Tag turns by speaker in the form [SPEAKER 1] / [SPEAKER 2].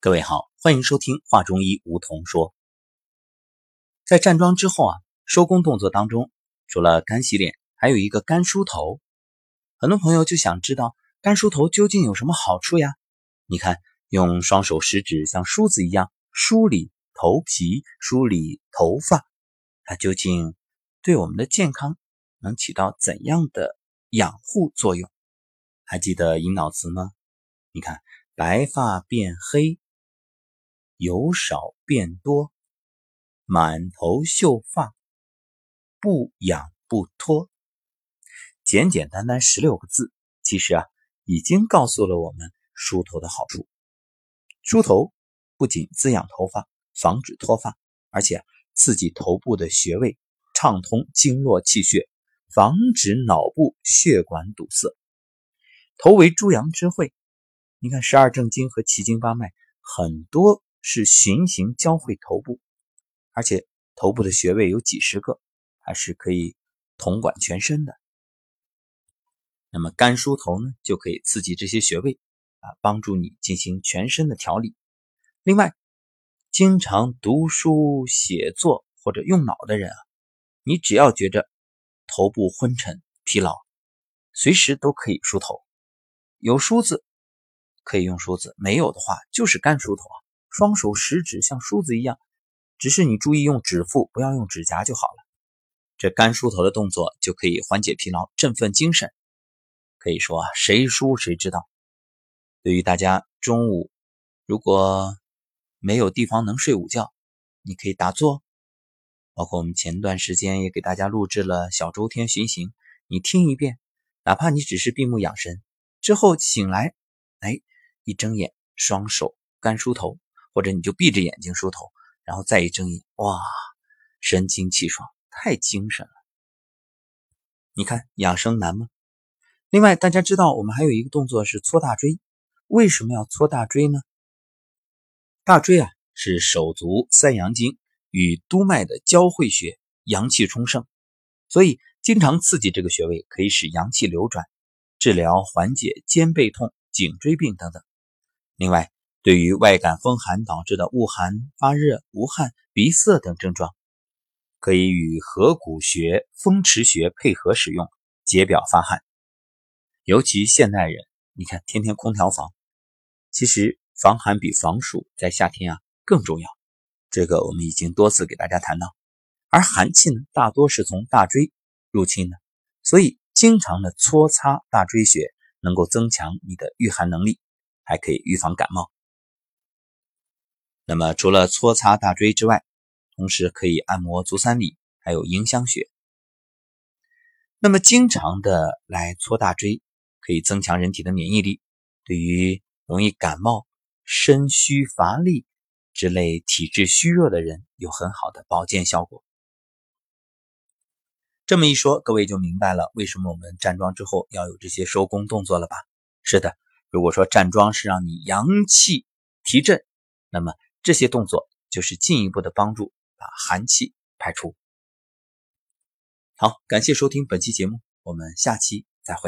[SPEAKER 1] 各位好，欢迎收听《画中医梧桐说》。在站桩之后啊，收工动作当中，除了干洗脸，还有一个干梳头。很多朋友就想知道干梳头究竟有什么好处呀？你看，用双手食指像梳子一样梳理头皮、梳理头发，它究竟对我们的健康能起到怎样的养护作用？还记得引导词吗？你看，白发变黑。由少变多，满头秀发，不痒不脱，简简单单十六个字，其实啊，已经告诉了我们梳头的好处。梳头不仅滋养头发，防止脱发，而且刺激头部的穴位，畅通经络气血，防止脑部血管堵塞。头为诸阳之会，你看十二正经和奇经八脉很多。是循行交汇头部，而且头部的穴位有几十个，还是可以统管全身的。那么干梳头呢，就可以刺激这些穴位啊，帮助你进行全身的调理。另外，经常读书写作或者用脑的人啊，你只要觉着头部昏沉疲劳，随时都可以梳头。有梳子可以用梳子，没有的话就是干梳头啊。双手食指像梳子一样，只是你注意用指腹，不要用指甲就好了。这干梳头的动作就可以缓解疲劳、振奋精神。可以说啊，谁梳谁知道。对于大家中午如果没有地方能睡午觉，你可以打坐。包括我们前段时间也给大家录制了小周天巡行，你听一遍，哪怕你只是闭目养神，之后醒来，哎，一睁眼，双手干梳头。或者你就闭着眼睛梳头，然后再一睁眼，哇，神清气爽，太精神了。你看养生难吗？另外，大家知道我们还有一个动作是搓大椎，为什么要搓大椎呢？大椎啊是手足三阳经与督脉的交汇穴，阳气充盛，所以经常刺激这个穴位，可以使阳气流转，治疗缓解肩背痛、颈椎病等等。另外。对于外感风寒导致的恶寒、发热、无汗、鼻塞等症状，可以与合谷穴、风池穴配合使用，解表发汗。尤其现代人，你看天天空调房，其实防寒比防暑在夏天啊更重要。这个我们已经多次给大家谈到。而寒气呢，大多是从大椎入侵的，所以经常的搓擦大椎穴，能够增强你的御寒能力，还可以预防感冒。那么，除了搓擦大椎之外，同时可以按摩足三里，还有迎香穴。那么，经常的来搓大椎，可以增强人体的免疫力，对于容易感冒、身虚乏力之类体质虚弱的人有很好的保健效果。这么一说，各位就明白了为什么我们站桩之后要有这些收功动作了吧？是的，如果说站桩是让你阳气提振，那么。这些动作就是进一步的帮助，把寒气排出。好，感谢收听本期节目，我们下期再会。